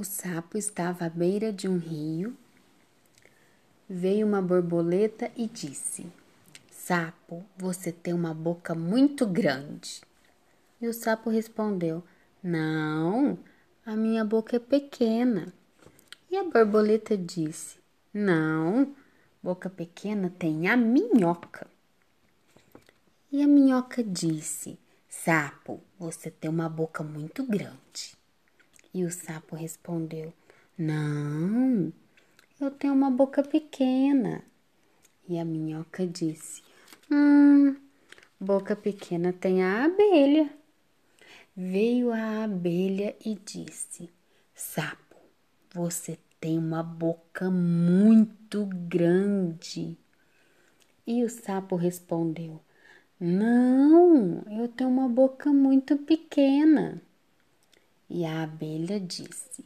O sapo estava à beira de um rio. Veio uma borboleta e disse: Sapo, você tem uma boca muito grande. E o sapo respondeu: Não, a minha boca é pequena. E a borboleta disse: Não, boca pequena tem a minhoca. E a minhoca disse: Sapo, você tem uma boca muito grande. E o sapo respondeu: Não, eu tenho uma boca pequena. E a minhoca disse: Hum, boca pequena tem a abelha. Veio a abelha e disse: Sapo, você tem uma boca muito grande. E o sapo respondeu: Não, eu tenho uma boca muito pequena. E a abelha disse: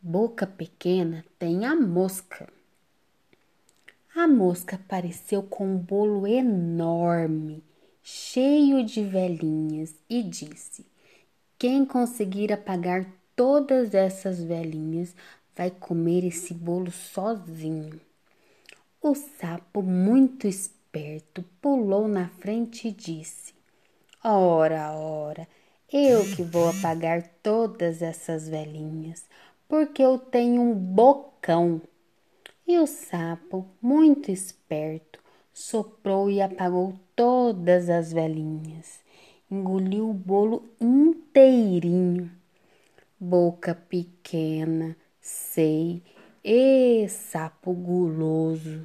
Boca pequena tem a mosca. A mosca apareceu com um bolo enorme, cheio de velhinhas, e disse: Quem conseguir apagar todas essas velhinhas vai comer esse bolo sozinho. O sapo, muito esperto, pulou na frente e disse: Ora, ora, eu que vou apagar todas essas velhinhas, porque eu tenho um bocão. E o sapo, muito esperto, soprou e apagou todas as velhinhas. Engoliu o bolo inteirinho. Boca pequena, sei, e sapo guloso.